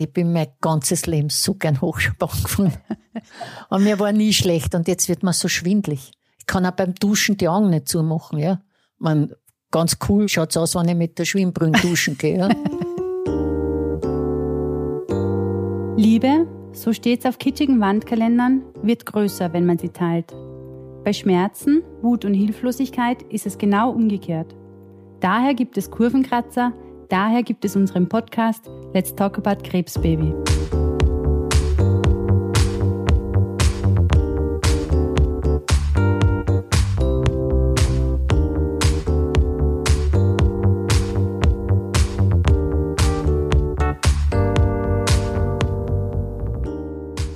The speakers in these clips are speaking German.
Ich bin mein ganzes Leben so gern Hochsprung gefahren. Und mir war nie schlecht und jetzt wird mir so schwindlig. Ich kann auch beim Duschen die Augen nicht zumachen, ja. Man, ganz cool schaut's aus, wenn ich mit der Schwimmbrille duschen gehe, ja. Liebe, so steht's auf kitschigen Wandkalendern, wird größer, wenn man sie teilt. Bei Schmerzen, Wut und Hilflosigkeit ist es genau umgekehrt. Daher gibt es Kurvenkratzer, daher gibt es unseren Podcast Let's Talk About Krebsbaby.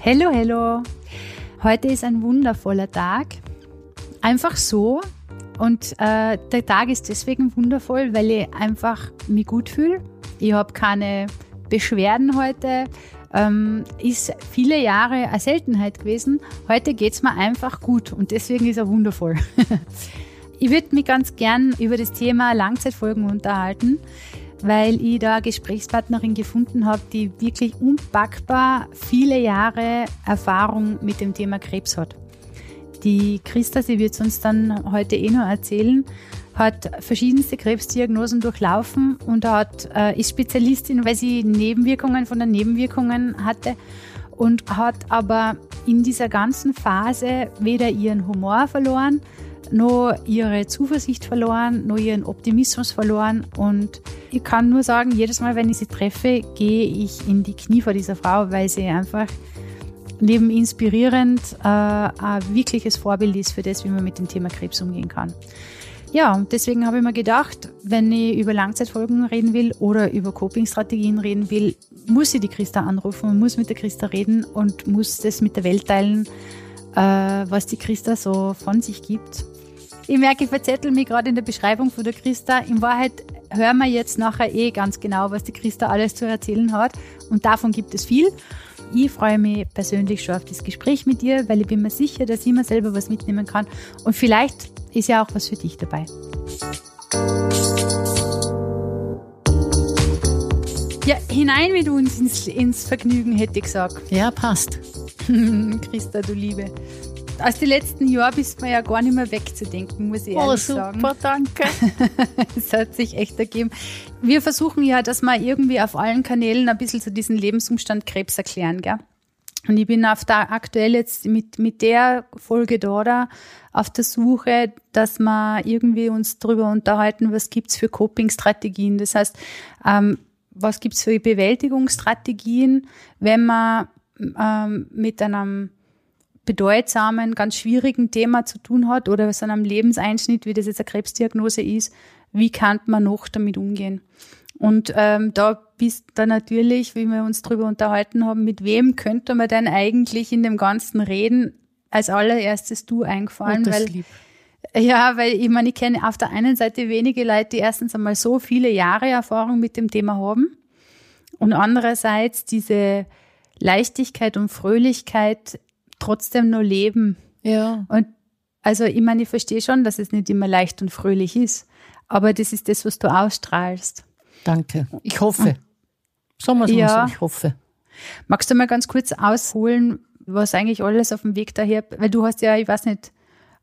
Hallo, hallo. Heute ist ein wundervoller Tag. Einfach so. Und äh, der Tag ist deswegen wundervoll, weil ich einfach mich gut fühle. Ich habe keine Beschwerden heute. Ähm, ist viele Jahre eine Seltenheit gewesen. Heute geht es mir einfach gut und deswegen ist er wundervoll. ich würde mich ganz gern über das Thema Langzeitfolgen unterhalten weil ich da eine Gesprächspartnerin gefunden habe, die wirklich unpackbar viele Jahre Erfahrung mit dem Thema Krebs hat. Die Christa, sie wird es uns dann heute eh noch erzählen, hat verschiedenste Krebsdiagnosen durchlaufen und hat, äh, ist Spezialistin, weil sie Nebenwirkungen von den Nebenwirkungen hatte und hat aber in dieser ganzen Phase weder ihren Humor verloren, noch ihre Zuversicht verloren, noch ihren Optimismus verloren. Und ich kann nur sagen, jedes Mal, wenn ich sie treffe, gehe ich in die Knie vor dieser Frau, weil sie einfach neben inspirierend äh, ein wirkliches Vorbild ist für das, wie man mit dem Thema Krebs umgehen kann. Ja, deswegen habe ich mir gedacht, wenn ich über Langzeitfolgen reden will oder über Coping-Strategien reden will, muss ich die Christa anrufen und muss mit der Christa reden und muss das mit der Welt teilen, äh, was die Christa so von sich gibt. Ich merke, ich verzettel mich gerade in der Beschreibung von der Christa. In Wahrheit hören wir jetzt nachher eh ganz genau, was die Christa alles zu erzählen hat. Und davon gibt es viel. Ich freue mich persönlich schon auf das Gespräch mit dir, weil ich bin mir sicher, dass ich mir selber was mitnehmen kann. Und vielleicht ist ja auch was für dich dabei. Ja, hinein mit uns ins, ins Vergnügen, hätte ich gesagt. Ja, passt. Christa, du Liebe aus den letzten Jahren bist man ja gar nicht mehr wegzudenken, muss ich oh, ehrlich super, sagen. super, danke. Es hat sich echt ergeben. Wir versuchen ja, dass wir irgendwie auf allen Kanälen ein bisschen so diesen Lebensumstand Krebs erklären, gell? Und ich bin auf der aktuell jetzt mit, mit der Folge da auf der Suche, dass wir irgendwie uns darüber unterhalten, was gibt's für Coping-Strategien. Das heißt, ähm, was gibt's für Bewältigungsstrategien, wenn man ähm, mit einem bedeutsamen, ganz schwierigen Thema zu tun hat oder so einem Lebenseinschnitt, wie das jetzt eine Krebsdiagnose ist, wie kann man noch damit umgehen? Und ähm, da bist du natürlich, wie wir uns darüber unterhalten haben, mit wem könnte man denn eigentlich in dem Ganzen reden? Als allererstes du eingefallen, oh, weil lieb. ja, weil ich meine, ich kenne auf der einen Seite wenige Leute, die erstens einmal so viele Jahre Erfahrung mit dem Thema haben und andererseits diese Leichtigkeit und Fröhlichkeit trotzdem nur leben. Ja. Und also ich meine, ich verstehe schon, dass es nicht immer leicht und fröhlich ist, aber das ist das, was du ausstrahlst. Danke. Ich hoffe. Sagen wir es Ja. so, ich hoffe. Magst du mal ganz kurz ausholen, was eigentlich alles auf dem Weg daher, weil du hast ja, ich weiß nicht,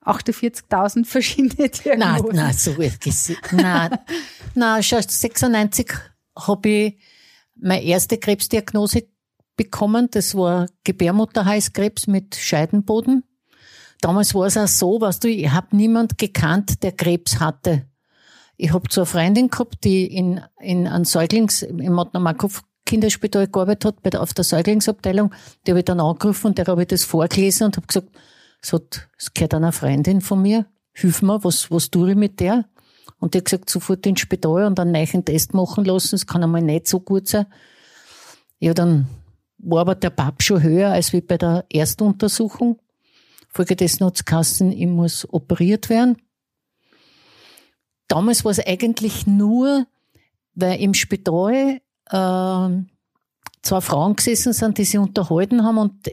48.000 verschiedene Nein, Diagnosen. nein, so wird es. Nein, nein, schon 96 habe ich meine erste Krebsdiagnose bekommen. Das war Gebärmutterhalskrebs mit Scheidenboden. Damals war es auch so, weißt du, ich habe niemand gekannt, der Krebs hatte. Ich habe so eine Freundin gehabt, die in, in einem Säuglings, im Matnamakov Kinderspital gearbeitet hat, bei der, auf der Säuglingsabteilung. Die habe ich dann angerufen und der habe ich das vorgelesen und habe gesagt, es hat, es gehört einer Freundin von mir, hilf mir, was, was tue ich mit der? Und die hat gesagt, sofort ins Spital und einen neuen Test machen lassen, es kann einmal nicht so gut sein. Ja, dann war aber der Pap schon höher als wie bei der Erstuntersuchung. Folgedessen hat es geheißen, ich muss operiert werden. Damals war es eigentlich nur, weil im Spital äh, zwei Frauen gesessen sind, die sich unterhalten haben und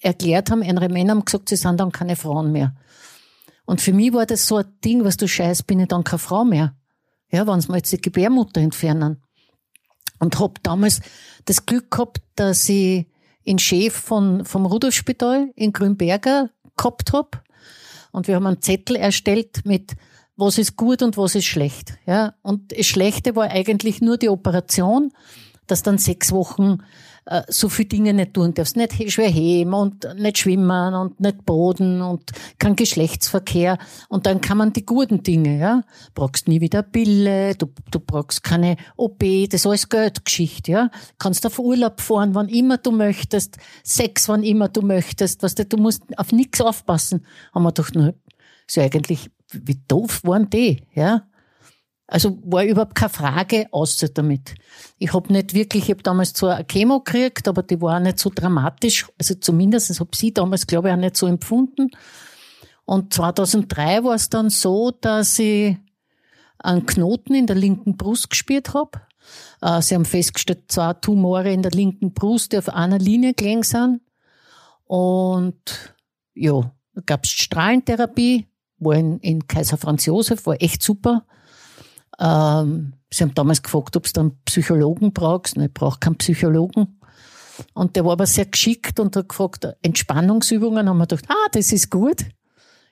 erklärt haben, andere Männer haben gesagt, sie sind dann keine Frauen mehr. Und für mich war das so ein Ding, was du scheiß, bin ich dann keine Frau mehr. Ja, wenn sie mir jetzt die Gebärmutter entfernen. Und hab damals das Glück gehabt, dass ich den Chef von, vom Rudolfspital in Grünberger gehabt hab. Und wir haben einen Zettel erstellt mit was ist gut und was ist schlecht. Ja? Und das Schlechte war eigentlich nur die Operation, dass dann sechs Wochen äh, so viele Dinge nicht tun darfst. Nicht schwer heben und nicht schwimmen und nicht Boden und kein Geschlechtsverkehr. Und dann kann man die guten Dinge, ja. Brauchst nie wieder Pille, du, du brauchst keine OP, das ist alles Geldgeschichte, ja. Kannst auf Urlaub fahren, wann immer du möchtest, Sex, wann immer du möchtest, was du, du musst auf nichts aufpassen. Haben wir doch nur, ja eigentlich, wie doof waren die, ja. Also war überhaupt keine Frage, außer damit. Ich habe nicht wirklich, ich habe damals zwar eine Chemo gekriegt, aber die war auch nicht so dramatisch. Also zumindest habe sie damals, glaube ich, auch nicht so empfunden. Und 2003 war es dann so, dass ich einen Knoten in der linken Brust gespürt habe. Äh, sie haben festgestellt, zwei Tumore in der linken Brust, die auf einer Linie gelegen sind. Und ja, da gab es Strahlentherapie, war in, in Kaiser Franz Josef, war echt super. Ähm, sie haben damals gefragt, ob da einen Psychologen brauchst. ich brauche keinen Psychologen. Und der war aber sehr geschickt und hat gefragt, Entspannungsübungen, haben wir gedacht, ah, das ist gut.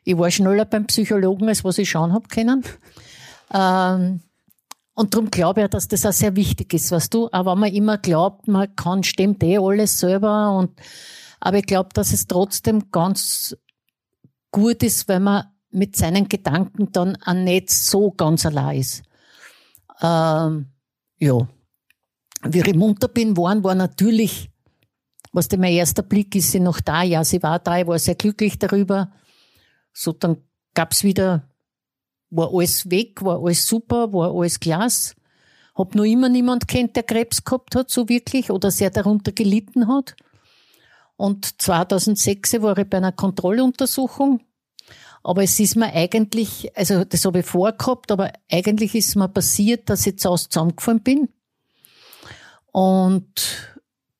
Ich war schneller beim Psychologen, als was ich schauen hab können. Ähm, und darum glaube ich, dass das auch sehr wichtig ist, weißt du. Aber wenn man immer glaubt, man kann, stimmt eh alles selber und, aber ich glaube, dass es trotzdem ganz gut ist, wenn man mit seinen Gedanken dann auch nicht so ganz allein ist. Ähm, ja. Wie ich munter bin, waren, war natürlich, was denn mein erster Blick ist, sie noch da. Ja, sie war da, ich war sehr glücklich darüber. So, dann gab's wieder, war alles weg, war alles super, war alles klasse. Hab noch immer niemand kennt, der Krebs gehabt hat, so wirklich, oder sehr darunter gelitten hat. Und 2006 war ich bei einer Kontrolluntersuchung aber es ist mir eigentlich, also das habe ich vorgehabt, aber eigentlich ist mir passiert, dass ich zu Hause zusammengefallen bin. Und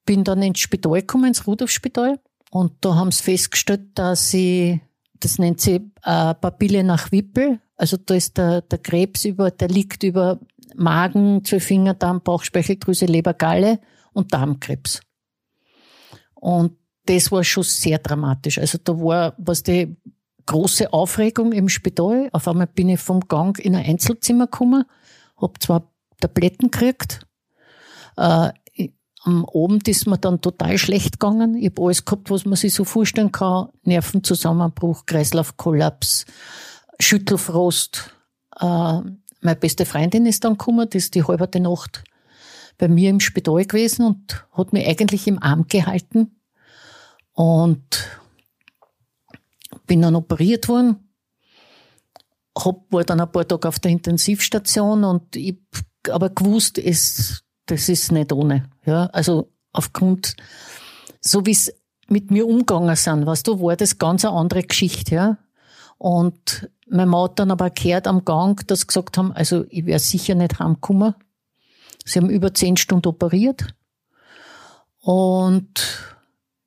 bin dann ins Spital gekommen, ins Rudolfspital. Und da haben sie festgestellt, dass ich, das nennt sich äh, Papille nach Wippel. Also da ist der, der Krebs über, der liegt über Magen, Zwölffinger, Darm, Bauchspeicheldrüse, Leber, Galle und Darmkrebs. Und das war schon sehr dramatisch. Also da war, was die große Aufregung im Spital. Auf einmal bin ich vom Gang in ein Einzelzimmer gekommen, hab zwei Tabletten gekriegt. Äh, am Abend ist mir dann total schlecht gegangen. Ich habe alles gehabt, was man sich so vorstellen kann. Nervenzusammenbruch, Kreislaufkollaps, Schüttelfrost. Äh, meine beste Freundin ist dann gekommen, die ist die halbe Nacht bei mir im Spital gewesen und hat mich eigentlich im Arm gehalten. Und bin dann operiert worden, hab, war dann ein paar Tage auf der Intensivstation und ich aber gewusst, es, das ist nicht ohne. Ja, also aufgrund, so wie es mit mir umgegangen sind, weißt du, war das ganz eine andere Geschichte, ja. Und Mutter hat dann aber gehört am Gang, dass sie gesagt haben, also ich werde sicher nicht heimkommen. Sie haben über zehn Stunden operiert. Und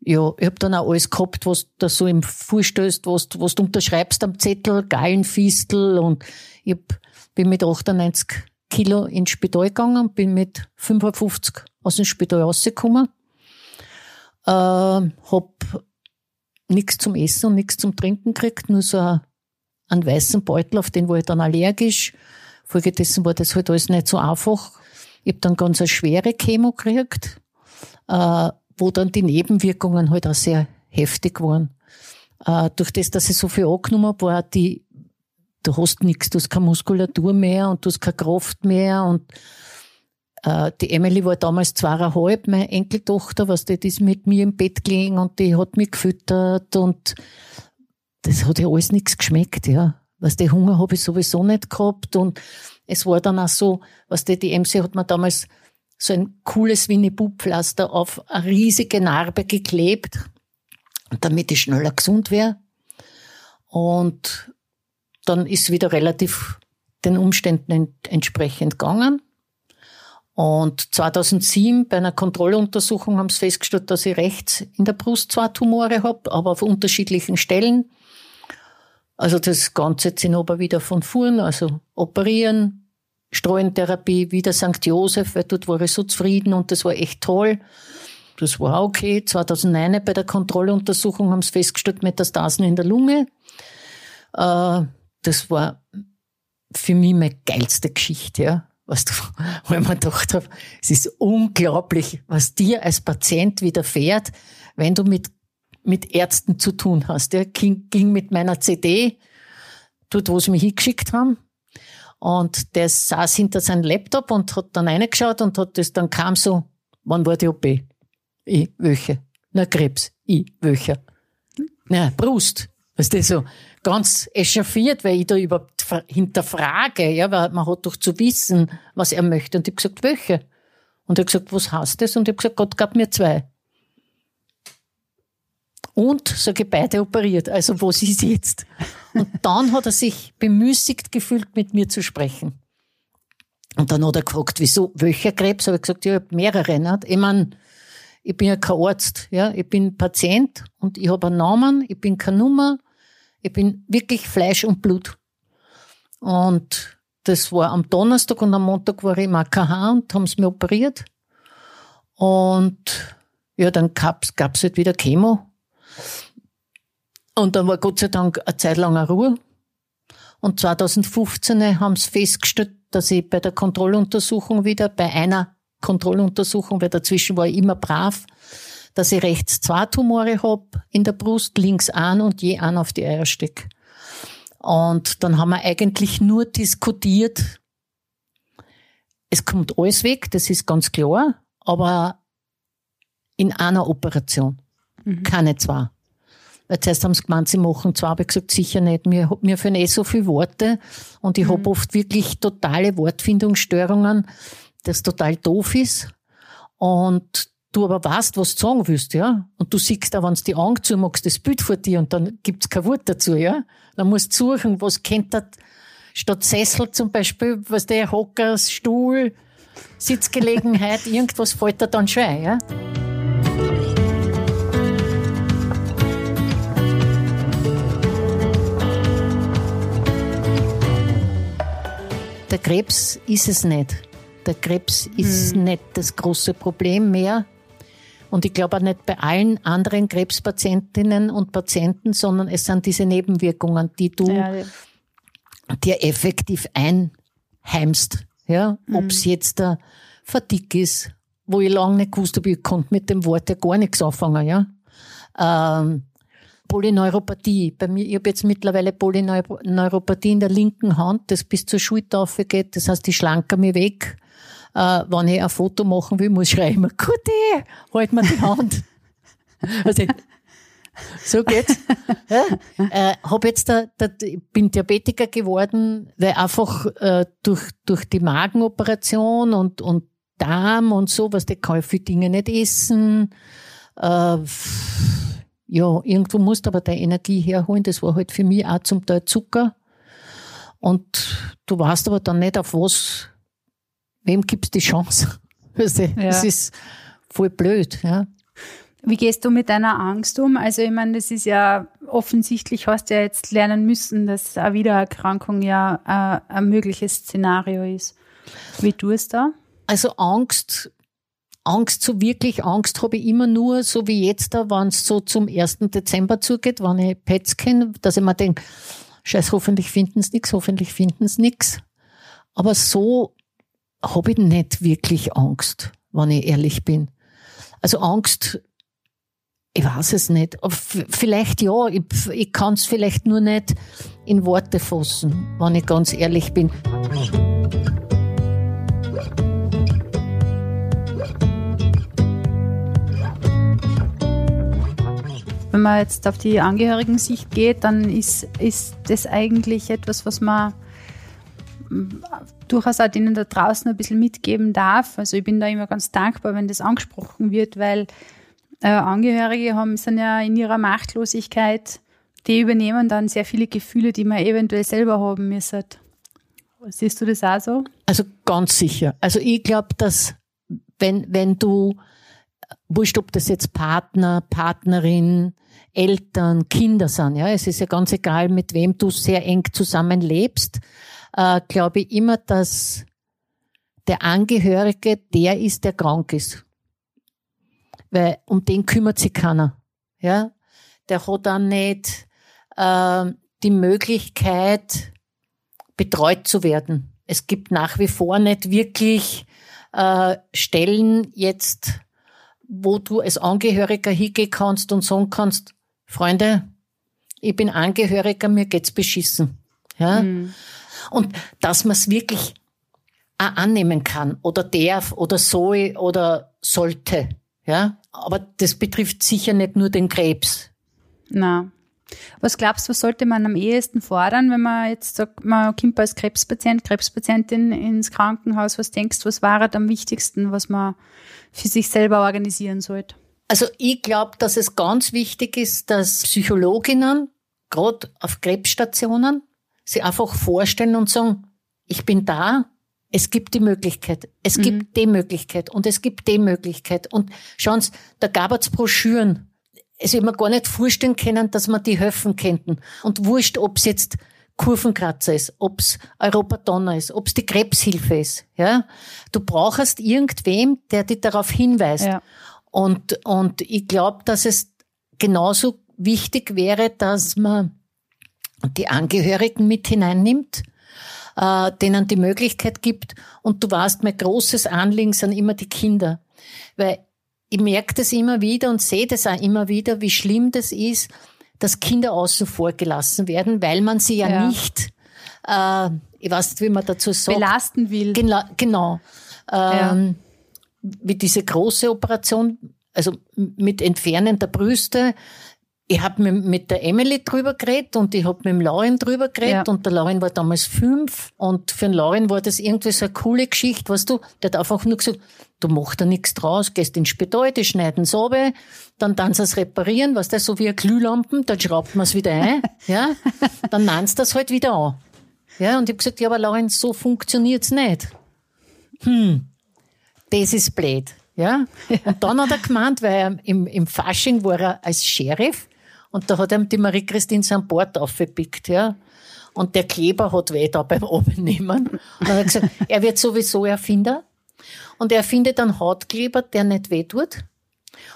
ja, ich hab dann auch alles gehabt, was da so im vorstößt, was, was du unterschreibst am Zettel, Gallenfistel und ich bin mit 98 Kilo ins Spital gegangen, bin mit 55 aus dem Spital rausgekommen, äh, hab nichts zum Essen und nichts zum Trinken gekriegt, nur so einen weißen Beutel, auf den war ich dann allergisch. Folgedessen war das halt alles nicht so einfach. Ich hab dann ganz eine schwere Chemo gekriegt. Äh, wo dann die Nebenwirkungen halt auch sehr heftig waren. Äh, durch das, dass ich so viel angenommen habe, war die, du hast nichts, du hast keine Muskulatur mehr und du hast keine Kraft mehr und äh, die Emily war damals zweieinhalb, meine Enkeltochter, was die, die ist mit mir im Bett gelegen und die hat mich gefüttert und das hat ja alles nichts geschmeckt, ja. Was die Hunger habe ich sowieso nicht gehabt und es war dann auch so, was die, die MC hat mir damals so ein cooles Winnie-Pooh-Pflaster auf eine riesige Narbe geklebt, damit ich schneller gesund wäre. Und dann ist wieder relativ den Umständen entsprechend gegangen. Und 2007 bei einer Kontrolluntersuchung haben sie festgestellt, dass ich rechts in der Brust zwei Tumore habe, aber auf unterschiedlichen Stellen. Also das Ganze jetzt in aber wieder von vorn, also operieren, Streuen-Therapie, wieder St. Josef, weil dort war ich so zufrieden und das war echt toll. Das war okay. 2009 bei der Kontrolluntersuchung haben sie festgestellt, Metastasen in der Lunge. Äh, das war für mich meine geilste Geschichte, ja. Was weil ich mir gedacht habe, es ist unglaublich, was dir als Patient widerfährt, wenn du mit, mit Ärzten zu tun hast. Ja. Ging, ging mit meiner CD, dort, wo sie mich hingeschickt haben. Und der saß hinter seinem Laptop und hat dann reingeschaut und hat das, dann kam so, wann war die OP? Ich, welche? Na, Krebs. Ich, welcher? Na, Brust. Weißt du, so ganz echauffiert, weil ich da überhaupt hinterfrage, ja, weil man hat doch zu wissen, was er möchte. Und ich habe gesagt, welche? Und er hat gesagt, was heißt das? Und ich habe gesagt, Gott gab mir zwei. Und, ich, beide operiert. Also, was ist jetzt? Und dann hat er sich bemüßigt gefühlt, mit mir zu sprechen. Und dann hat er gefragt, wieso, welcher Krebs? Habe ich gesagt, ja, ich habe mehrere. Nicht? Ne? Ich mein, ich bin ja kein Arzt, ja, ich bin Patient und ich habe einen Namen, ich bin keine Nummer, ich bin wirklich Fleisch und Blut. Und das war am Donnerstag und am Montag war ich im AKH und haben sie mir operiert. Und ja, dann gab's, gab's halt wieder Chemo. Und dann war Gott sei Dank eine Zeit lang eine Ruhe. Und 2015 haben sie festgestellt, dass ich bei der Kontrolluntersuchung wieder, bei einer Kontrolluntersuchung, weil dazwischen war ich immer brav, dass ich rechts zwei Tumore hab in der Brust, links einen und je einen auf die Eierstück. Und dann haben wir eigentlich nur diskutiert, es kommt alles weg, das ist ganz klar, aber in einer Operation, mhm. keine zwei. Weil zuerst haben sie gemeint, sie machen zwei, habe ich gesagt, sicher nicht. Mir, mir fehlen eh so viele Worte und ich mhm. habe oft wirklich totale Wortfindungsstörungen, das total doof ist. Und du aber weißt, was du sagen willst, ja. Und du siehst auch, wenn du die Augen zumachst, das Bild vor dir und dann gibt's kein Wort dazu, ja. Dann musst du suchen, was kennt das, statt Sessel zum Beispiel, was der Hocker, Stuhl, Sitzgelegenheit, irgendwas fällt dir dann schon ein, ja. Krebs ist es nicht. Der Krebs ist hm. nicht das große Problem mehr. Und ich glaube auch nicht bei allen anderen Krebspatientinnen und Patienten, sondern es sind diese Nebenwirkungen, die du ja, ja. dir effektiv einheimst. Ja, mhm. ob es jetzt der Fatigue ist, wo ich lange nicht gewusst habe, ich konnte mit dem Wort ja gar nichts anfangen, ja. Ähm, Polyneuropathie. Bei mir, ich habe jetzt mittlerweile Polyneuropathie in der linken Hand, das bis zur Schulter aufgeht. Das heißt, ich schlanke mir weg äh, wenn ich ein Foto machen will, muss ich schreiben, Guti, halt mir die Hand. also, so geht's. Ja, äh, hab jetzt da, da, bin Diabetiker geworden, weil einfach äh, durch durch die Magenoperation und und Darm und so, was der kann ich viele Dinge nicht essen. Äh, ja, irgendwo musst du aber deine Energie herholen. Das war halt für mich auch zum Teil Zucker. Und du weißt aber dann nicht, auf was wem gibt's die Chance? Weißt du, ja. Das ist voll blöd, ja. Wie gehst du mit deiner Angst um? Also ich meine, das ist ja offensichtlich, hast du ja jetzt lernen müssen, dass eine Wiedererkrankung ja äh, ein mögliches Szenario ist. Wie tust du da? Also Angst, Angst, so wirklich Angst habe ich immer nur, so wie jetzt da, wenn es so zum 1. Dezember zugeht, wenn ich Pets kenne, dass ich mir denke, scheiß, hoffentlich finden sie nichts, hoffentlich finden sie nichts. Aber so habe ich nicht wirklich Angst, wenn ich ehrlich bin. Also Angst, ich weiß es nicht. Vielleicht ja, ich, ich kann es vielleicht nur nicht in Worte fassen, wenn ich ganz ehrlich bin. Wenn man jetzt auf die Angehörigen-Sicht geht, dann ist, ist das eigentlich etwas, was man durchaus auch denen da draußen ein bisschen mitgeben darf. Also ich bin da immer ganz dankbar, wenn das angesprochen wird, weil äh, Angehörige haben, sind ja in ihrer Machtlosigkeit, die übernehmen dann sehr viele Gefühle, die man eventuell selber haben müsste. Siehst du das auch so? Also ganz sicher. Also ich glaube, dass wenn, wenn du, wurscht, ob das jetzt Partner, Partnerin, Eltern, Kinder sind, ja, es ist ja ganz egal, mit wem du sehr eng zusammenlebst, äh, glaube ich immer, dass der Angehörige der ist, der krank ist. Weil um den kümmert sich keiner. Ja, der hat dann nicht äh, die Möglichkeit, betreut zu werden. Es gibt nach wie vor nicht wirklich äh, Stellen jetzt, wo du als Angehöriger hingehen kannst und sagen kannst, Freunde, ich bin Angehöriger, mir geht's beschissen. Ja? Mhm. Und dass man es wirklich auch annehmen kann oder darf oder soll oder sollte. Ja? Aber das betrifft sicher nicht nur den Krebs. Na. Was glaubst du, was sollte man am ehesten fordern, wenn man jetzt sagt, man kommt als Krebspatient, Krebspatientin ins Krankenhaus? Was denkst du, was war am wichtigsten, was man für sich selber organisieren sollte? Also ich glaube, dass es ganz wichtig ist, dass Psychologinnen, gerade auf Krebsstationen, sie einfach vorstellen und sagen, ich bin da, es gibt die Möglichkeit, es mhm. gibt die Möglichkeit und es gibt die Möglichkeit. Und schauen Sie, da gab es Broschüren. Es wird mir gar nicht vorstellen können, dass man die helfen könnten. Und wurscht, ob es jetzt Kurvenkratzer ist, ob es Europadonner ist, ob es die Krebshilfe ist. Ja? Du brauchst irgendwem, der dich darauf hinweist. Ja. Und, und ich glaube, dass es genauso wichtig wäre, dass man die Angehörigen mit hineinnimmt, äh, denen die Möglichkeit gibt. Und du weißt, mein großes Anliegen sind immer die Kinder. Weil ich merke das immer wieder und sehe das auch immer wieder, wie schlimm das ist, dass Kinder außen vor gelassen werden, weil man sie ja, ja. nicht, äh, ich weiß nicht, wie man dazu sagt. Belasten will. Genau. genau. Ähm, ja. Wie diese große Operation, also mit Entfernen der Brüste, ich habe mit, mit der Emily drüber geredet und ich habe mit dem Lauren drüber geredet ja. und der Lauren war damals fünf und für den Lauren war das irgendwie so eine coole Geschichte, weißt du, der hat einfach nur gesagt, du machst da nichts draus, gehst ins Spital, die schneiden es runter, dann dann sie es reparieren, was das so wie eine Glühlampen, dann schraubt man es wieder ein, ja, dann nannst das halt wieder an. Ja, und ich habe gesagt, ja, aber Lauren, so funktioniert's nicht. Hm, das ist blöd. Ja? Und dann hat er gemeint, weil er im, im Fasching war er als Sheriff und da hat ihm die Marie-Christine sein Bord aufgepickt, ja. Und der Kleber hat weh da beim Abnehmen. Und er hat gesagt, er wird sowieso Erfinder. Und er findet einen Hautkleber, der nicht weh tut.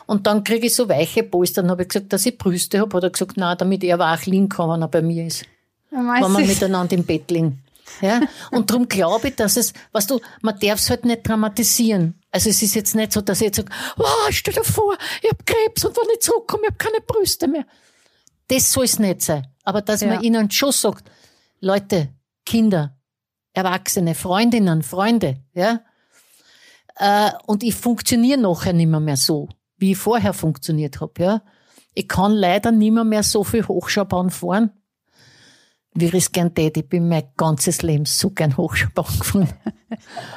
Und dann kriege ich so weiche Polster. Dann habe ich gesagt, dass ich Brüste habe. Hat er gesagt, na, damit er wach liegen kann, wenn er bei mir ist. Wenn wir miteinander im Bett liegen. Ja? Und darum glaube ich, dass es, weißt du, man darf es halt nicht dramatisieren. Also es ist jetzt nicht so, dass ich jetzt sage, wow, stell dir vor, ich habe Krebs und wenn ich zurückkomme, ich habe keine Brüste mehr. Das soll es nicht sein. Aber dass ja. man ihnen schon sagt, Leute, Kinder, Erwachsene, Freundinnen, Freunde, ja, äh, und ich funktioniere nachher nicht mehr, mehr so, wie ich vorher funktioniert habe, ja. Ich kann leider nicht mehr, mehr so viel Hochschaubahn fahren, wie ich es gern tät. Ich bin mein ganzes Leben so gern Hochschaubahn gefahren.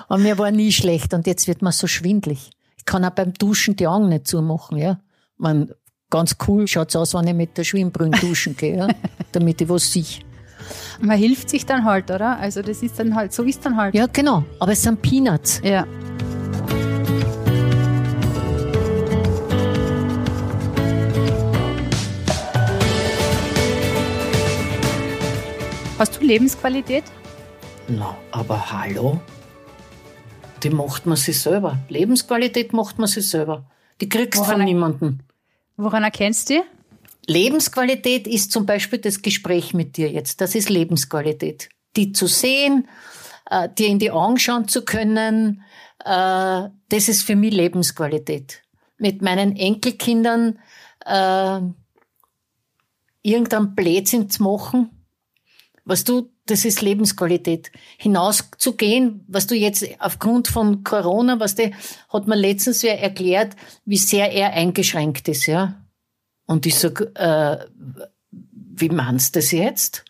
und mir war nie schlecht und jetzt wird man so schwindlig. Ich kann auch beim Duschen die Augen nicht zumachen, ja. Man, ganz cool schaut's aus, wenn ich mit der Schwimmbrille duschen gehe, ja? damit ich was sehe. Man hilft sich dann halt, oder? Also das ist dann halt, so ist dann halt. Ja, genau. Aber es sind Peanuts. Ja. Hast du Lebensqualität? Na, aber hallo? Die macht man sich selber. Lebensqualität macht man sich selber. Die kriegst du von niemandem. Woran erkennst du? Lebensqualität ist zum Beispiel das Gespräch mit dir jetzt. Das ist Lebensqualität. Die zu sehen, äh, dir in die Augen schauen zu können, äh, das ist für mich Lebensqualität. Mit meinen Enkelkindern äh, irgendein Blödsinn zu machen, was du, das ist Lebensqualität. Hinauszugehen, was du jetzt aufgrund von Corona, was der, hat man letztens ja erklärt, wie sehr er eingeschränkt ist, ja. Und ich sag, äh, wie meinst du das jetzt?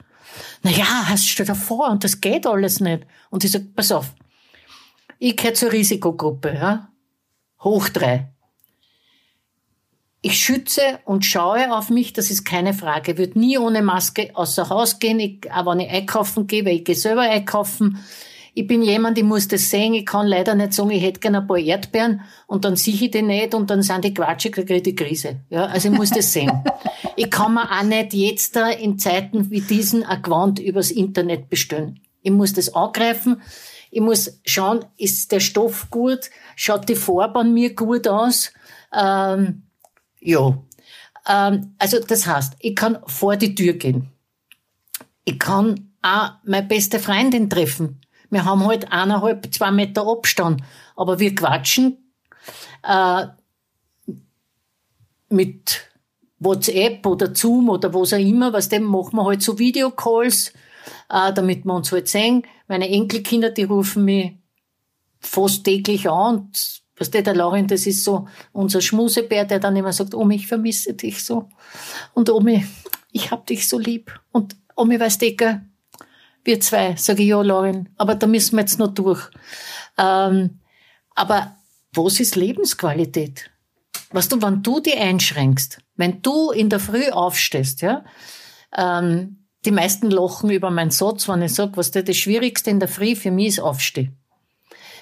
Naja, hast du dir vor, und das geht alles nicht. Und ich sag, pass auf, ich gehöre zur Risikogruppe, ja. Hoch drei. Ich schütze und schaue auf mich, das ist keine Frage. Ich würde nie ohne Maske außer Haus gehen, ich, auch wenn ich einkaufen gehe, weil ich gehe selber einkaufen. Ich bin jemand, ich muss das sehen, ich kann leider nicht sagen, ich hätte gerne ein paar Erdbeeren und dann sehe ich die nicht und dann sind die quatschig, da kriege ich die Krise. Ja, also ich muss das sehen. ich kann mir auch nicht jetzt da in Zeiten wie diesen ein Gewand übers Internet bestellen. Ich muss das angreifen. Ich muss schauen, ist der Stoff gut? Schaut die Farbe an mir gut aus? Ähm, ja. Ähm, also das heißt, ich kann vor die Tür gehen. Ich kann auch meine beste Freundin treffen. Wir haben halt eineinhalb, zwei Meter Abstand. Aber wir quatschen äh, mit WhatsApp oder Zoom oder was auch immer, was dem machen wir halt so Videocalls, äh, damit wir uns halt sehen. Meine Enkelkinder, die rufen mich fast täglich an und was der, der Laurin, das ist so unser Schmusebär, der dann immer sagt, Omi, ich vermisse dich so. Und Omi, ich hab dich so lieb. Und Omi, weißt du, gell, wir zwei, sage ich, ja, Laurin, aber da müssen wir jetzt noch durch. Ähm, aber was ist Lebensqualität? Weißt du, wenn du die einschränkst, wenn du in der Früh aufstehst, ja, ähm, die meisten lachen über meinen Satz, wenn ich sage, was der das Schwierigste in der Früh für mich ist, aufstehen.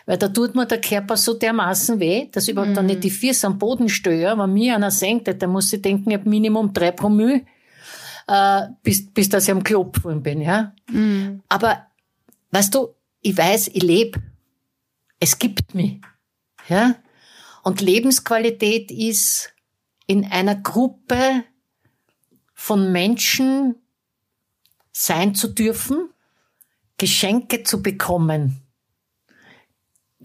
Weil da tut mir der Körper so dermaßen weh, dass ich überhaupt mhm. dann nicht die Füße am Boden störe. Wenn mir einer senkt, dann muss ich denken, ich habe Minimum drei Promille, äh, bis, bis dass ich am Klo bin, ja. Mhm. Aber, weißt du, ich weiß, ich lebe. Es gibt mich, ja. Und Lebensqualität ist in einer Gruppe von Menschen sein zu dürfen, Geschenke zu bekommen,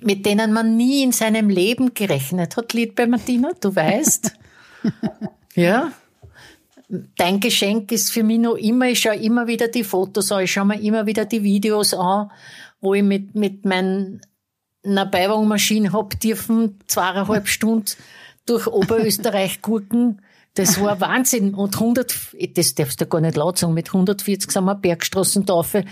mit denen man nie in seinem Leben gerechnet hat, Lied bei Martina, du weißt. ja. Dein Geschenk ist für mich noch immer, ich schaue immer wieder die Fotos an, ich schaue mir immer wieder die Videos an, wo ich mit, mit meiner Beiwagenmaschine hab dürfen, zweieinhalb Stunden durch Oberösterreich gurken. Das war Wahnsinn. Und 100, das darfst du gar nicht laut sagen, mit 140 sind wir Bergstraßen taufe.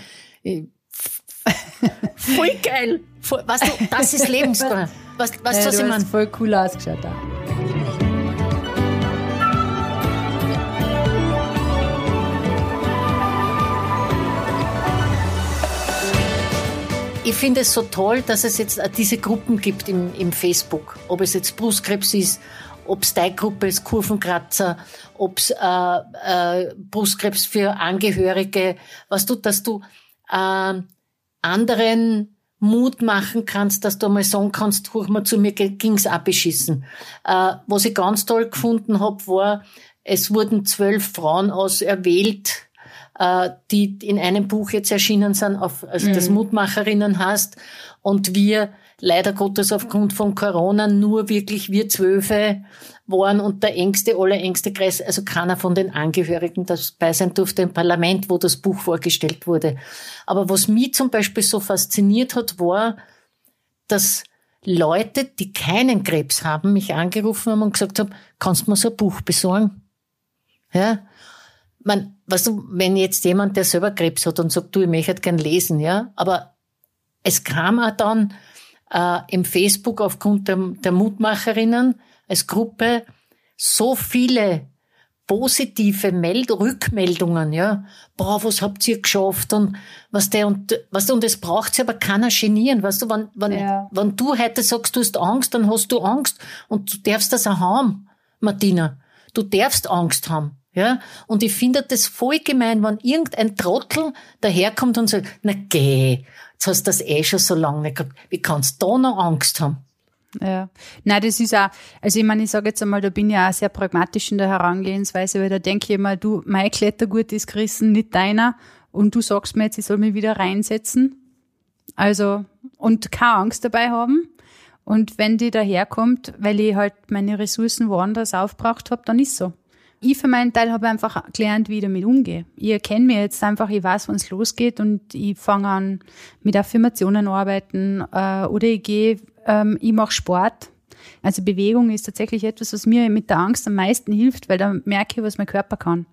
Voll geil. Voll, weißt du, das ist Lebensqual. Weißt, du, was ich meine? voll cool ausgeschaut. Da. Ich finde es so toll, dass es jetzt diese Gruppen gibt im, im Facebook. Ob es jetzt Brustkrebs ist, ob es Teigruppe ist, Kurvenkratzer, ob es äh, äh, Brustkrebs für Angehörige. Was du, dass du äh, anderen Mut machen kannst, dass du einmal sagen kannst, hoch mal zu mir ging's auch beschissen. Äh, was ich ganz toll gefunden habe, war, es wurden zwölf Frauen auserwählt, äh, die in einem Buch jetzt erschienen sind, auf, also mhm. das Mutmacherinnen hast. Und wir leider Gottes aufgrund von Corona nur wirklich wir Zwölfe waren und der engste, allerengste Kreis, also keiner von den Angehörigen dabei sein durfte im Parlament, wo das Buch vorgestellt wurde. Aber was mich zum Beispiel so fasziniert hat, war, dass Leute, die keinen Krebs haben, mich angerufen haben und gesagt haben, kannst du mir so ein Buch besorgen? Ja. Man, weißt du, wenn jetzt jemand, der selber Krebs hat und sagt, du, ich möchte gern lesen, ja, aber es kam auch dann äh, im Facebook aufgrund der, der Mutmacherinnen, als Gruppe so viele positive Meld Rückmeldungen, ja. Boah, was habt ihr geschafft und was der und was und es braucht sich aber keiner genieren, weißt du, wenn, wenn, ja. wenn du heute sagst, du hast Angst, dann hast du Angst und du darfst das auch haben, Martina. Du darfst Angst haben, ja. Und ich finde das voll gemein, wenn irgendein Trottel daherkommt und sagt, na geh, jetzt hast du das eh schon so lange nicht gehabt. Wie kannst du da noch Angst haben? Ja, nein, das ist auch, also ich meine, ich sage jetzt einmal, da bin ich auch sehr pragmatisch in der Herangehensweise, weil da denke ich immer, du, mein Klettergurt ist gerissen, nicht deiner, und du sagst mir jetzt, ich soll mich wieder reinsetzen. Also, und keine Angst dabei haben. Und wenn die daherkommt, weil ich halt meine Ressourcen woanders aufbraucht habe, dann ist so. Ich für meinen Teil habe einfach gelernt, wie ich damit umgehe. Ich erkenne mir jetzt einfach, ich weiß, wann es losgeht und ich fange an mit Affirmationen arbeiten äh, oder ich gehe ähm, ich mache Sport. Also Bewegung ist tatsächlich etwas, was mir mit der Angst am meisten hilft, weil da merke ich, was mein Körper kann.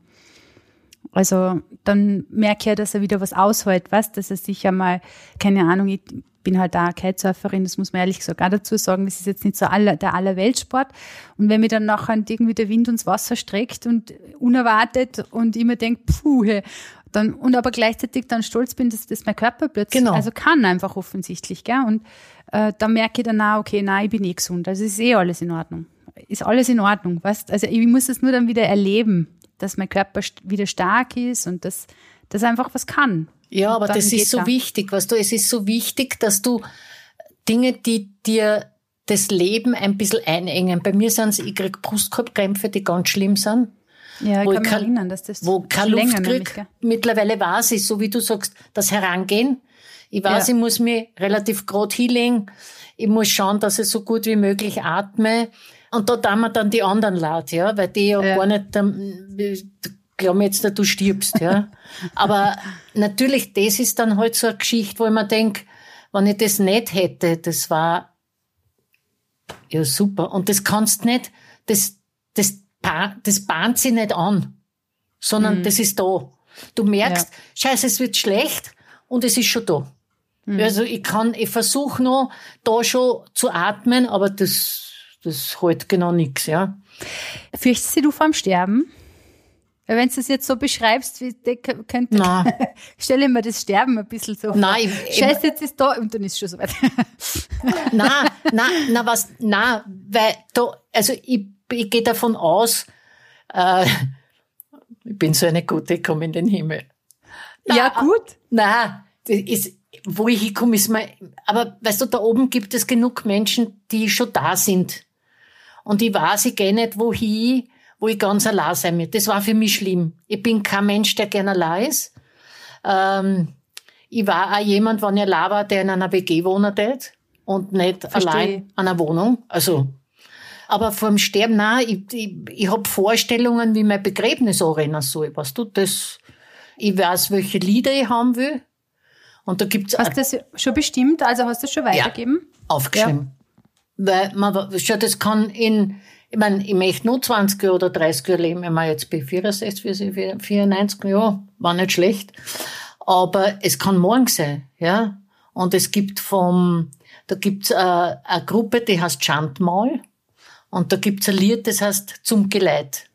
Also dann merke ich, dass er wieder was aushält, was, dass er sich einmal, keine Ahnung, ich bin halt da Kitesurferin, das muss man ehrlich gesagt auch dazu sagen, das ist jetzt nicht so aller, der Allerweltsport. Und wenn mir dann nachher irgendwie der Wind ins Wasser streckt und unerwartet und ich mir denke, puh, dann, und aber gleichzeitig dann stolz bin, dass das mein Körper plötzlich, genau. also kann einfach offensichtlich, gell? Und äh, dann merke ich dann auch, okay, nein, ich bin eh gesund. Also ist eh alles in Ordnung. Ist alles in Ordnung, weißt? Also ich muss es nur dann wieder erleben, dass mein Körper wieder stark ist und dass das einfach was kann. Ja, aber das ist so auch. wichtig, weißt du, es ist so wichtig, dass du Dinge, die dir das Leben ein bisschen einengen. Bei mir sind es, ich krieg Brustkorbkrämpfe, die ganz schlimm sind. Ja, ich wo kann mich kein- erinnern, dass das wo keine Luft krieg. Mittlerweile weiß ich, so wie du sagst, das Herangehen. Ich weiß, Ja. ich muss mich relativ gerade hinlegen. Ich muss schauen, dass ich so gut wie möglich atme. Und da tun wir dann die anderen laut, ja, weil die ja, Ja. gar nicht, ähm, glauben jetzt, du stirbst, ja. Aber natürlich, das ist dann halt so eine Geschichte, wo ich mir denk, wenn ich das nicht hätte, das war, ja, super. Und das kannst nicht, das, das, das bahnt sich nicht an, sondern das ist da. Du merkst, scheiße, es wird schlecht und es ist schon da. Also ich kann, ich versuche noch, da schon zu atmen, aber das, das halt genau nix, ja. Fürchtest du vor dem Sterben? Wenn du es jetzt so beschreibst, wie könnte, Nein. stelle mir das Sterben ein bisschen so vor. Nein, ich- Scheiße, jetzt ist da und dann ist schon soweit. na, na, na was, na, weil da, also ich, ich gehe davon aus, äh, ich bin so eine gute, ich komme in den Himmel. ja, gut. Na, das ist, wo ich hinkomme, ist mir, aber weißt du, da oben gibt es genug Menschen, die schon da sind. Und ich weiß, ich gehe nicht wohin, wo ich ganz allein sein will. Das war für mich schlimm. Ich bin kein Mensch, der gerne allein ist. Ähm, ich war auch jemand, wenn ich allein war, der in einer WG wohnen tät und nicht Versteh. allein an einer Wohnung. Also, aber vor dem Sterben, nein, ich, ich, ich habe Vorstellungen, wie mein Begräbnis anrennen soll. Weißt du, das, ich weiß, welche Lieder ich haben will. Und da gibt's Hast du das schon bestimmt? Also hast du das schon weitergegeben? aufgeschrieben. Weil man, schau, das kann in, ich meine, ich möchte nur 20 Jahre oder 30 Jahre leben. Ich meine, jetzt ich 64, 94 Jahre, war nicht schlecht. Aber es kann morgen sein, ja. Und es gibt vom, da gibt's äh, eine Gruppe, die heißt Chantmaul. Und da gibt's ein Lied, das heißt Zum Geleit.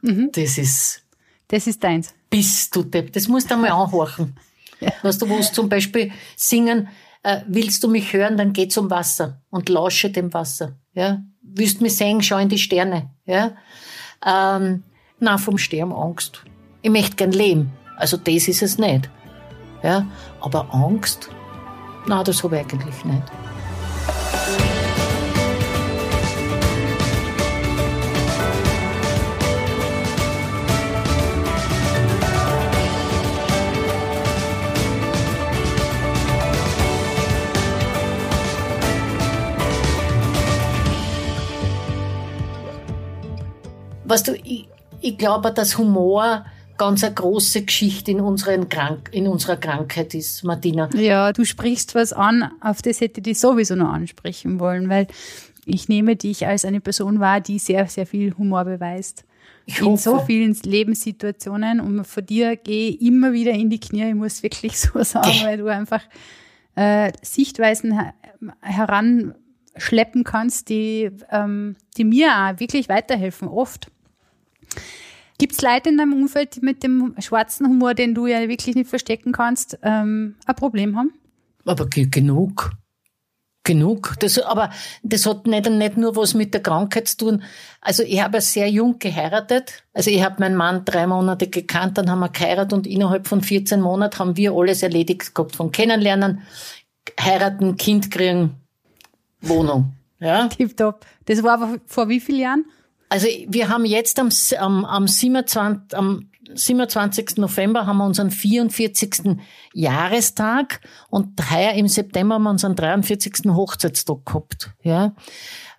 Das ist, Das ist deins. bist du Depp. Das musst du einmal anhorchen. Weißt du, wo es zum Beispiel singen, äh, willst du mich hören, dann geh zum Wasser und lausche dem Wasser. Ja? Willst mich sehen, schau in die Sterne. Ja? Ähm, na, vom Sterben Angst. Ich möchte gern leben. Also das ist es nicht. Ja? Aber Angst, na, das habe ich eigentlich nicht. Weißt du, ich, ich glaube, dass Humor ganz eine große Geschichte in, unseren Krank in unserer Krankheit ist, Martina. Ja, du sprichst was an, auf das hätte ich dich sowieso noch ansprechen wollen, weil ich nehme dich als eine Person wahr, die sehr, sehr viel Humor beweist. Ich in hoffe. so vielen Lebenssituationen und von dir gehe ich immer wieder in die Knie, ich muss wirklich so sagen, weil du einfach äh, Sichtweisen her heranschleppen kannst, die, ähm, die mir auch wirklich weiterhelfen, oft. Gibt es Leute in deinem Umfeld, die mit dem schwarzen Humor, den du ja wirklich nicht verstecken kannst, ähm, ein Problem haben? Aber ge- genug. Genug. Das, aber das hat nicht, nicht nur was mit der Krankheit zu tun. Also ich habe sehr jung geheiratet. Also ich habe meinen Mann drei Monate gekannt, dann haben wir geheiratet und innerhalb von 14 Monaten haben wir alles erledigt gehabt. Von Kennenlernen, heiraten, Kind kriegen, Wohnung. Ja. Tipptopp. Das war aber vor wie vielen Jahren? Also wir haben jetzt am, am, am, 27, am 27. November haben wir unseren 44. Jahrestag und heuer im September haben wir unseren 43. Hochzeitstag gehabt. Ja.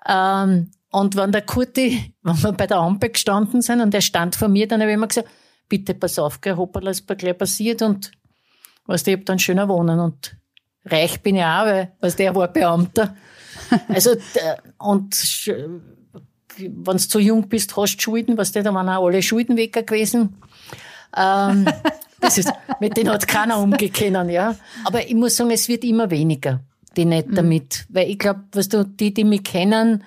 Ähm, und wenn der Kurti, wenn wir bei der Ampel gestanden sind und er stand vor mir, dann habe ich immer gesagt, bitte pass auf, gell, hoppala, ist gleich passiert und weißt du, ich hab dann schöner wohnen und reich bin ich auch, weil, weißt du, er war Beamter. Also, und wenn du zu jung bist, hast du Schulden, weißt du, da waren auch alle Schulden weg gewesen. Ähm, das ist, mit denen hat keiner umgekennen, ja. Aber ich muss sagen, es wird immer weniger, die nicht damit. Weil ich glaube, weißt du, die, die mich kennen,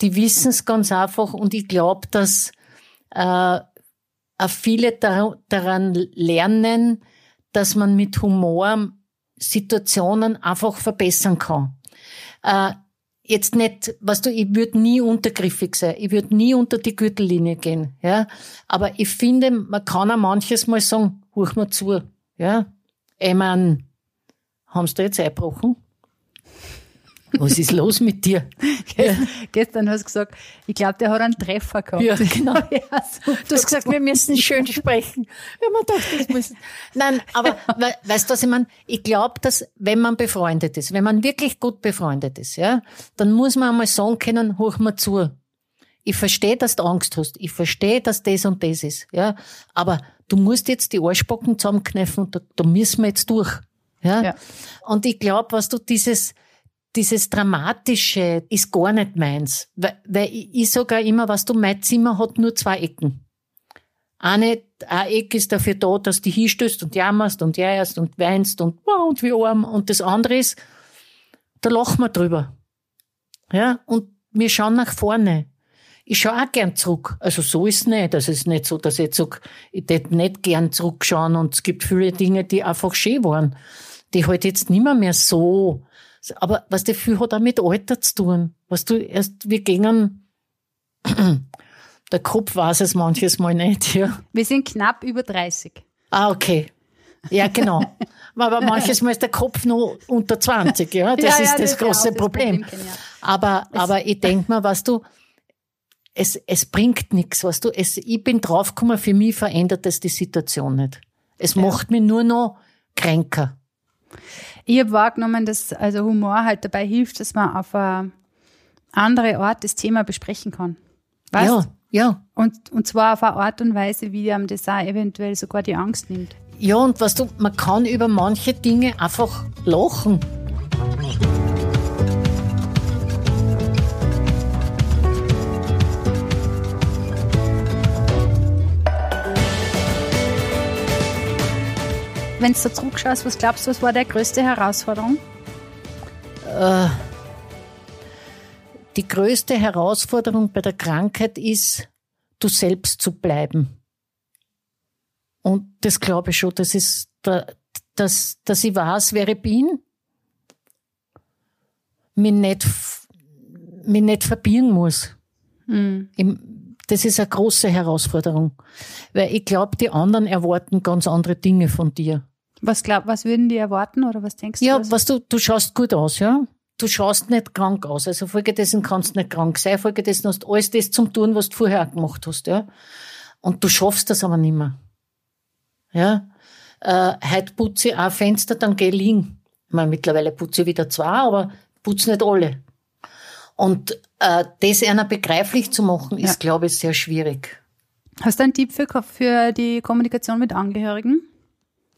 die wissen es ganz einfach und ich glaube, dass äh, auch viele da, daran lernen, dass man mit Humor Situationen einfach verbessern kann. Äh, jetzt nicht, weißt du, ich würde nie untergriffig sein, ich würde nie unter die Gürtellinie gehen, ja. Aber ich finde, man kann auch manches mal sagen, huch mal zu, ja. Ich mein, haben sie da jetzt eingebrochen? Was ist los mit dir? Gestern, gestern hast du gesagt, ich glaube, der hat einen Treffer gehabt. Ja, genau. Ja, du hast gesagt, wir müssen schön sprechen. Ja, man dachte, das muss. Nein, aber we, weißt du, was ich meine? Ich glaube, dass wenn man befreundet ist, wenn man wirklich gut befreundet ist, ja, dann muss man einmal sagen können, hoch mal zu. Ich verstehe, dass du Angst hast. Ich verstehe, dass das und das ist, ja. Aber du musst jetzt die Arschbacken zusammenkneifen und da, da müssen wir jetzt durch. Ja. Ja. Und ich glaube, was du dieses, dieses Dramatische ist gar nicht meins. Weil, weil ich, auch immer, was du, mein Zimmer hat nur zwei Ecken. Eine, eine Ecke ist dafür da, dass du hinstößt und jammerst und jährst und weinst und, wow, und wie arm. Und das andere ist, da lachen wir drüber. Ja, und wir schauen nach vorne. Ich schaue auch gern zurück. Also so ist es nicht. Es ist nicht so, dass ich jetzt sage, ich tät nicht gern zurückschauen und es gibt viele Dinge, die einfach schön waren. Die halt jetzt nicht mehr, mehr so. Aber was der viel hat auch mit Alter zu tun. Was du erst, wir gingen, der Kopf weiß es manches Mal nicht, ja. Wir sind knapp über 30. Ah, okay. Ja, genau. Aber manches Mal ist der Kopf noch unter 20, ja. Das Ja, ist ja, das das ja große das Problem. Ich Aber, aber ich denk mir, weißt du, es, es bringt nichts, weißt du. Es, ich bin draufgekommen, für mich verändert es die Situation nicht. Es macht mich nur noch kränker. Ich habe wahrgenommen, dass also Humor halt dabei hilft, dass man auf eine andere Art das Thema besprechen kann. Weißt? Ja, ja. Und, und zwar auf eine Art und Weise, wie einem das auch eventuell sogar die Angst nimmt. Ja, und weißt du, man kann über manche Dinge einfach lachen. Wenn du so zurückschaust, was glaubst du, was war der größte Herausforderung? Die größte Herausforderung bei der Krankheit ist, du selbst zu bleiben. Und das glaube ich schon, das ist, da, dass, dass ich weiß, wer ich bin, mich nicht, mich nicht verbiegen muss. Im- Das ist eine große Herausforderung. Weil ich glaube, die anderen erwarten ganz andere Dinge von dir. Was glaub, was würden die erwarten oder was denkst Ja, du? was- du, du schaust gut aus, ja? Du schaust nicht krank aus. Also folgedessen kannst du nicht krank sein. Folgedessen hast du alles das zum tun, was du vorher auch gemacht hast, ja? Und du schaffst das aber nicht mehr. Ja? Äh, heute putze ich ein Fenster, dann geh ich liegen. Ich meine, mittlerweile putze ich wieder zwei, aber putze nicht alle. Und äh, das einer begreiflich zu machen, ist, Ja. glaube ich, sehr schwierig. Hast du einen Tipp für, für die Kommunikation mit Angehörigen?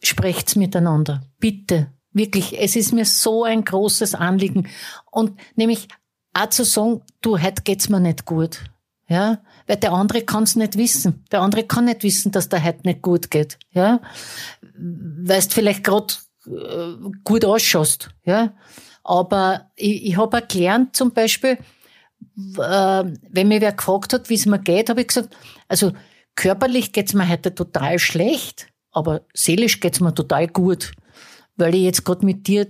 Sprecht's miteinander. Bitte. Wirklich. Es ist mir so ein großes Anliegen. Und nämlich auch zu sagen, du, heute geht's mir nicht gut. Ja. Weil der andere kann's nicht wissen. Der andere kann nicht wissen, dass der heute nicht gut geht. Ja. Weil du vielleicht gerade äh, gut ausschaust. Ja. Aber ich, ich habe gelernt, zum Beispiel, äh, wenn mir wer gefragt hat, wie es mir geht, habe ich gesagt, also körperlich geht's mir heute total schlecht, aber seelisch geht's mir total gut, weil ich jetzt gerade mit dir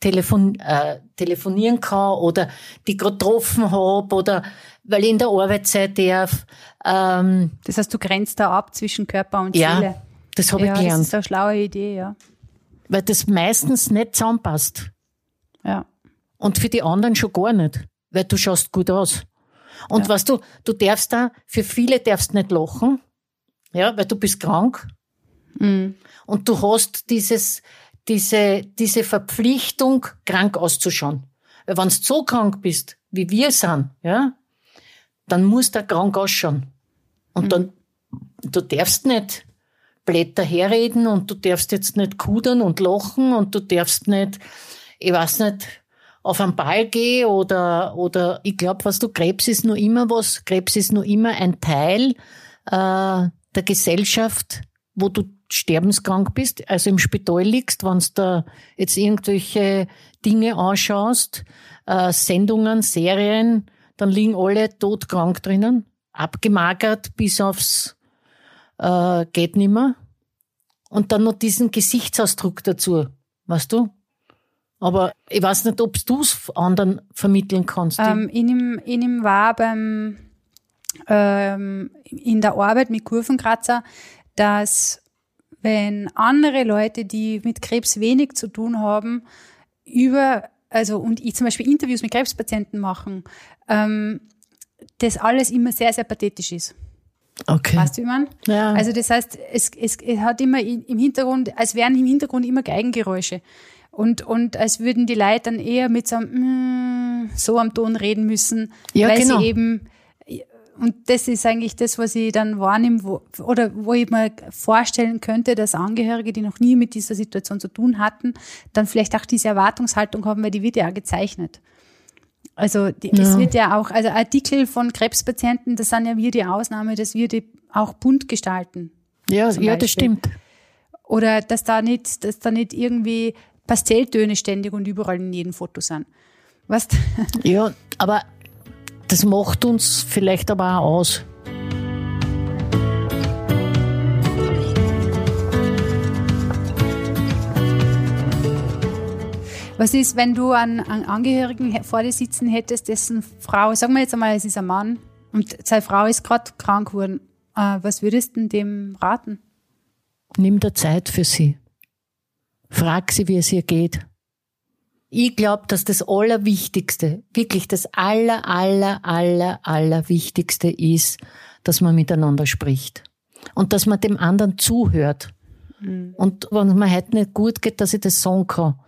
telefon, äh, telefonieren kann oder die gerade getroffen hab oder weil ich in der Arbeit sein darf. Ähm, Das heißt, du grenzt da ab zwischen Körper und ja, Seele. das habe ja, ich das gelernt, ist eine schlaue Idee, ja. weil das meistens nicht zusammenpasst. Ja. Und für die anderen schon gar nicht, weil du schaust gut aus. Und Ja. was du, du darfst da, für viele darfst nicht lachen, ja, weil du bist krank. Mhm. Und du hast dieses, diese, diese Verpflichtung, krank auszuschauen. Weil wenn du so krank bist, wie wir sind, ja, dann musst du auch krank ausschauen. Und dann, du darfst nicht Blätter herreden und du darfst jetzt nicht kudern und lachen und du darfst nicht, ich weiß nicht, auf einen Ball gehen oder, oder ich glaube, was du, Krebs ist nur immer was, Krebs ist nur immer ein Teil äh, der Gesellschaft, wo du sterbenskrank bist, also im Spital liegst, wenn du da jetzt irgendwelche Dinge anschaust, äh, Sendungen, Serien, dann liegen alle todkrank drinnen, abgemagert bis aufs äh, geht nimmer. Und dann noch diesen Gesichtsausdruck dazu, weißt du? Aber ich weiß nicht, ob du es anderen vermitteln kannst. Ähm, in, ihm, in ihm war beim, ähm, in der Arbeit mit Kurvenkratzer, dass wenn andere Leute, die mit Krebs wenig zu tun haben, über, also und ich zum Beispiel Interviews mit Krebspatienten machen, ähm, das alles immer sehr, sehr pathetisch ist. Okay. Weißt du, wie man? Ja. Also das heißt, es, es, es hat immer im Hintergrund, als wären im Hintergrund immer Geigengeräusche. Und, und als würden die Leute dann eher mit so einem mm, so am Ton reden müssen, Ja, weil genau. sie eben und das ist eigentlich das, was ich dann wahrnehme, wo, oder wo ich mir vorstellen könnte, dass Angehörige, die noch nie mit dieser Situation zu tun hatten, dann vielleicht auch diese Erwartungshaltung haben, weil die wird ja auch gezeichnet. Also die, es Ja. wird ja auch, also Artikel von Krebspatienten, das sind ja wir die Ausnahme, dass wir die auch bunt gestalten. Ja, ja, das stimmt. Oder dass da nicht, dass da nicht irgendwie Pastelltöne ständig und überall in jedem Foto sind. Weißt? Ja, aber das macht uns vielleicht aber auch aus. Was ist, wenn du einen, einen Angehörigen vor dir sitzen hättest, dessen Frau, sagen wir jetzt einmal, es ist ein Mann und seine Frau ist gerade krank geworden, äh, was würdest du dem raten? Nimm dir Zeit für sie. Frag sie, wie es ihr geht. Ich glaube, dass das Allerwichtigste, wirklich das Aller, Aller, Aller, Allerwichtigste ist, dass man miteinander spricht. Und dass man dem anderen zuhört. Und wenn es mir heute nicht gut geht, dass ich das sagen kann.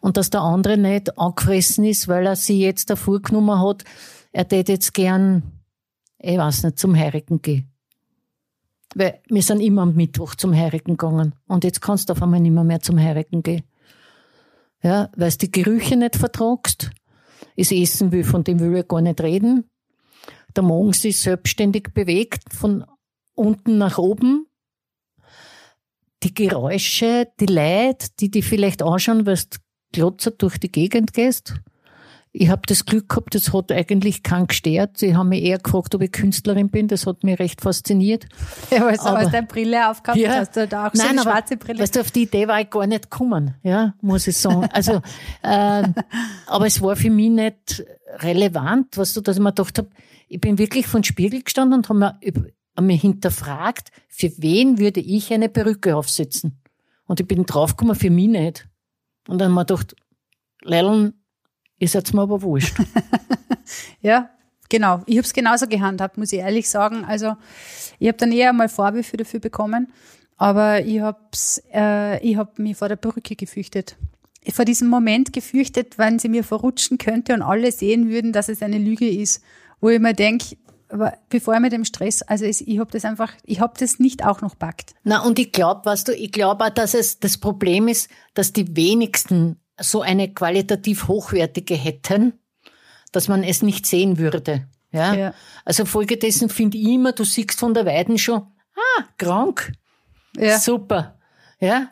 Und dass der andere nicht angefressen ist, weil er sich jetzt da vorgenommen hat, er tät jetzt gern, ich weiß nicht, zum Heirigen gehen. Weil wir sind immer am Mittwoch zum Heirigen gegangen. Und jetzt kannst du auf einmal nicht mehr, mehr zum Heirigen gehen. Ja, weil du die Gerüche nicht vertragst. Das Essen will, von dem will ich gar nicht reden. Der Magen sich selbstständig bewegt, von unten nach oben. Die Geräusche, die Leute, die die vielleicht anschauen, weil du glotzert durch die Gegend gehst. Ich habe das Glück gehabt, das hat eigentlich keinen gestört. Sie haben mich eher gefragt, ob ich Künstlerin bin. Das hat mich recht fasziniert. Ja, weil du Aber- deine Brille aufgehabt Ja. hast, du da auch so Nein, eine aber, schwarze Brille. Weißt du, auf die Idee war ich gar nicht gekommen, ja, muss ich sagen. Also, äh, aber es war für mich nicht relevant, weißt du, dass ich mir gedacht habe, ich bin wirklich vor den Spiegel gestanden und habe mir, hab mir hinterfragt, für wen würde ich eine Perücke aufsetzen? Und ich bin draufgekommen, für mich nicht. Und dann habe ich mir gedacht, Leilon, ihr seid mir aber wurscht. Ja, genau. Ich habe es genauso gehandhabt, muss ich ehrlich sagen. Also ich habe dann eher mal Vorwürfe dafür bekommen, aber ich hab's, äh, ich habe mich vor der Perücke gefürchtet. Vor diesem Moment gefürchtet, wenn sie mir verrutschen könnte und alle sehen würden, dass es eine Lüge ist, wo ich mir denke, bevor ich mit dem Stress, also ich habe das einfach, ich habe das nicht auch noch packt. Na, und ich glaube, weißt du, ich glaube auch, dass es das Problem ist, dass die wenigsten so eine qualitativ hochwertige hätten, dass man es nicht sehen würde. Ja. Ja. Also folgedessen finde ich immer, du siehst von der Weiden schon, ah, krank. Ja. Super. Ja.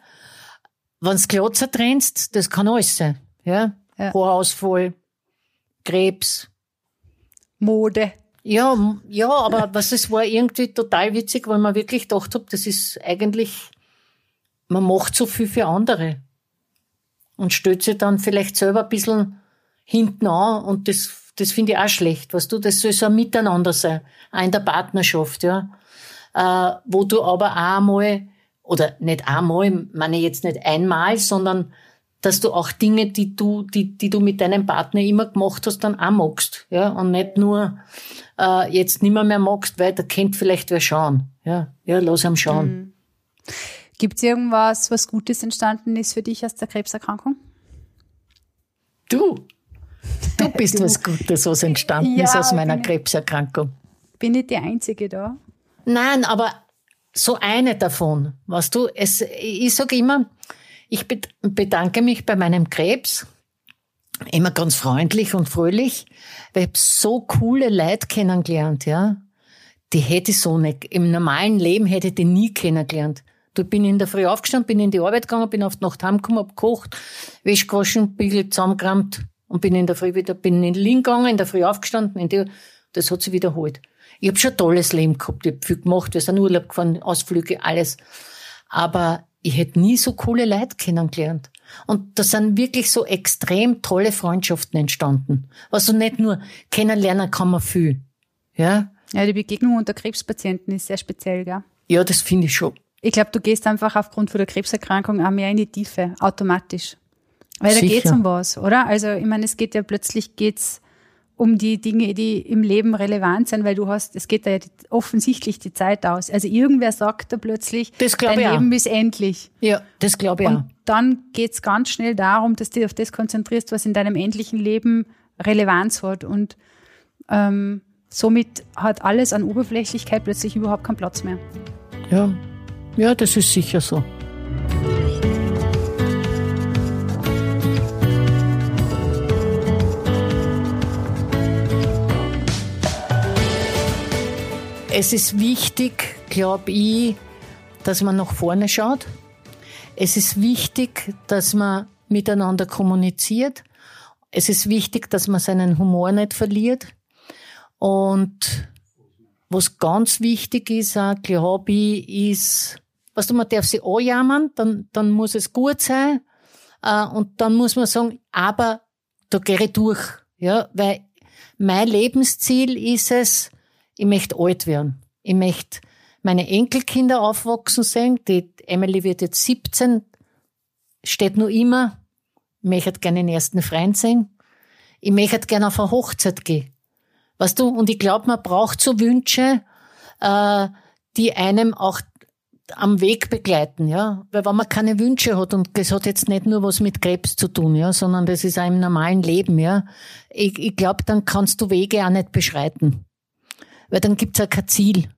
Wenn's Glotzer trennst, das kann alles sein. Ja. Ja. Haarausfall, Krebs, Mode. ja, ja, aber was es war irgendwie total witzig, weil man wirklich gedacht habe, das ist eigentlich, man macht so viel für andere und stellt sich dann vielleicht selber ein bisschen hinten an und das, das finde ich auch schlecht, weißt du, das soll so ein Miteinander sein, auch in der Partnerschaft, ja, äh, wo du aber auch einmal, oder nicht einmal, meine ich jetzt nicht einmal, sondern dass du auch Dinge, die du, die, die du mit deinem Partner immer gemacht hast, dann auch magst, ja, und nicht nur äh, jetzt nimmer mehr magst, weil da kennt vielleicht wer schauen, ja, ja, lass ihn schauen. Gibt es irgendwas, was Gutes entstanden ist für dich aus der Krebserkrankung? Du, du bist was Gutes, was entstanden Ja, ist aus meiner bin ich- Krebserkrankung. Bin ich die Einzige da? Nein, aber so eine davon, weißt du, es, ich sage immer, ich bed- bedanke mich bei meinem Krebs, immer ganz freundlich und fröhlich, weil ich hab so coole Leute kennengelernt, ja. Die hätte ich so nicht, im normalen Leben hätte ich die nie kennengelernt. Du bin in der Früh aufgestanden, bin in die Arbeit gegangen, bin auf die Nacht heimgekommen, hab gekocht, Wäsche gewaschen, Bügel zusammengerammt und bin in der Früh wieder, bin in die Lin gegangen, in der Früh aufgestanden, in die, das hat sich wiederholt. Ich hab schon ein tolles Leben gehabt, ich hab viel gemacht, wir sind Urlaub gefahren, Ausflüge, alles. Aber ich hätte nie so coole Leute kennengelernt. Und da sind wirklich so extrem tolle Freundschaften entstanden. Also nicht nur kennenlernen kann man viel. Ja, Ja, die Begegnung unter Krebspatienten ist sehr speziell, gell? ja, das finde ich schon. Ich glaube, du gehst einfach aufgrund von der Krebserkrankung auch mehr in die Tiefe, automatisch. Weil Sicher. da geht's um was, oder? Also, ich meine, es geht ja plötzlich geht's um die Dinge, die im Leben relevant sind, weil du hast, es geht da ja die, offensichtlich die Zeit aus. Also irgendwer sagt da plötzlich, dein ich auch. Leben ist endlich. Ja, das glaube ich auch. Und dann geht's ganz schnell darum, dass du dich auf das konzentrierst, was in deinem endlichen Leben Relevanz hat. Und ähm, somit hat alles an Oberflächlichkeit plötzlich überhaupt keinen Platz mehr. Ja. Ja, das ist sicher so. Es ist wichtig, glaube ich, dass man nach vorne schaut. Es ist wichtig, dass man miteinander kommuniziert. Es ist wichtig, dass man seinen Humor nicht verliert. Und was ganz wichtig ist, glaube ich, ist, weißt du, man darf sich anjammern, dann, dann muss es gut sein. Äh, und dann muss man sagen, aber da gehe ich durch. Ja, weil mein Lebensziel ist es, ich möchte alt werden. Ich möchte meine Enkelkinder aufwachsen sehen. Die Emily wird jetzt 17, steht nur immer, ich möchte gerne den ersten Freund sehen. Ich möchte gerne auf eine Hochzeit gehen. Weißt du, und ich glaube, man braucht so Wünsche, äh, die einem auch am Weg begleiten, ja. Weil wenn man keine Wünsche hat, und das hat jetzt nicht nur was mit Krebs zu tun, ja, sondern das ist auch im normalen Leben, ja. Ich, ich glaube, dann kannst du Wege auch nicht beschreiten. Weil dann gibt's auch kein Ziel.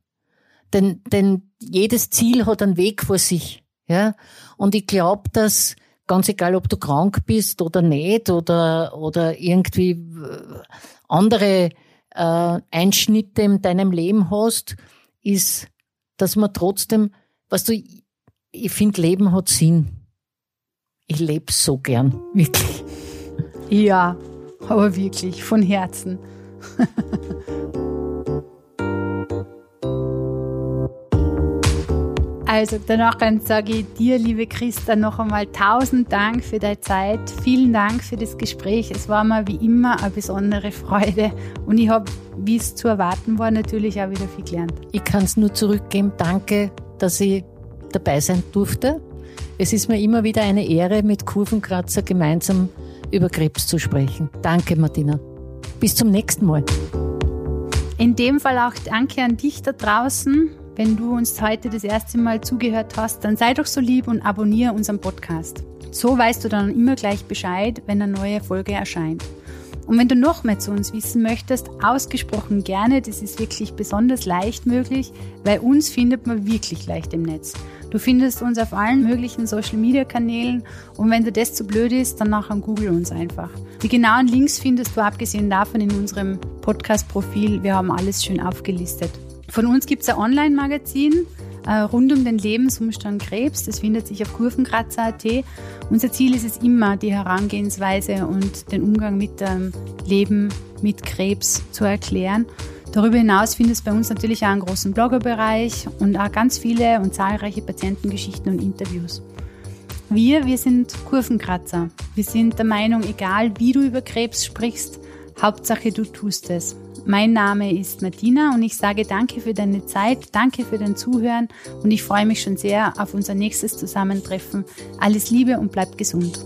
Denn, denn jedes Ziel hat einen Weg vor sich, ja. Und ich glaube, dass, ganz egal, ob du krank bist oder nicht, oder, oder irgendwie äh, andere äh, Einschnitte in deinem Leben hast, ist, dass man trotzdem, was du, ich, ich finde, Leben hat Sinn. Ich lebe so gern, wirklich. Ja, aber wirklich, von Herzen. Also danach sage ich dir, liebe Christa, noch einmal tausend Dank für deine Zeit. Vielen Dank für das Gespräch. Es war mir wie immer eine besondere Freude. Und ich habe, wie es zu erwarten war, natürlich auch wieder viel gelernt. Ich kann es nur zurückgeben. Danke, dass ich dabei sein durfte. Es ist mir immer wieder eine Ehre, mit Kurvenkratzer gemeinsam über Krebs zu sprechen. Danke, Martina. Bis zum nächsten Mal. In dem Fall auch danke an dich da draußen. Wenn du uns heute das erste Mal zugehört hast, dann sei doch so lieb und abonniere unseren Podcast. So weißt du dann immer gleich Bescheid, wenn eine neue Folge erscheint. Und wenn du noch mehr zu uns wissen möchtest, ausgesprochen gerne, das ist wirklich besonders leicht möglich, weil uns findet man wirklich leicht im Netz. Du findest uns auf allen möglichen Social Media Kanälen und wenn dir das zu blöd ist, dann nachher Google uns einfach. Die genauen Links findest du abgesehen davon in unserem Podcast-Profil. Wir haben alles schön aufgelistet. Von uns gibt es ein Online-Magazin rund um den Lebensumstand Krebs. Das findet sich auf kurvenkratzer.at. Unser Ziel ist es immer, die Herangehensweise und den Umgang mit dem Leben mit Krebs zu erklären. Darüber hinaus findest du bei uns natürlich auch einen großen Bloggerbereich und auch ganz viele und zahlreiche Patientengeschichten und Interviews. Wir, wir sind Kurvenkratzer. Wir sind der Meinung, egal wie du über Krebs sprichst, Hauptsache du tust es. Mein Name ist Martina und ich sage danke für deine Zeit, danke für dein Zuhören und ich freue mich schon sehr auf unser nächstes Zusammentreffen. Alles Liebe und bleib gesund.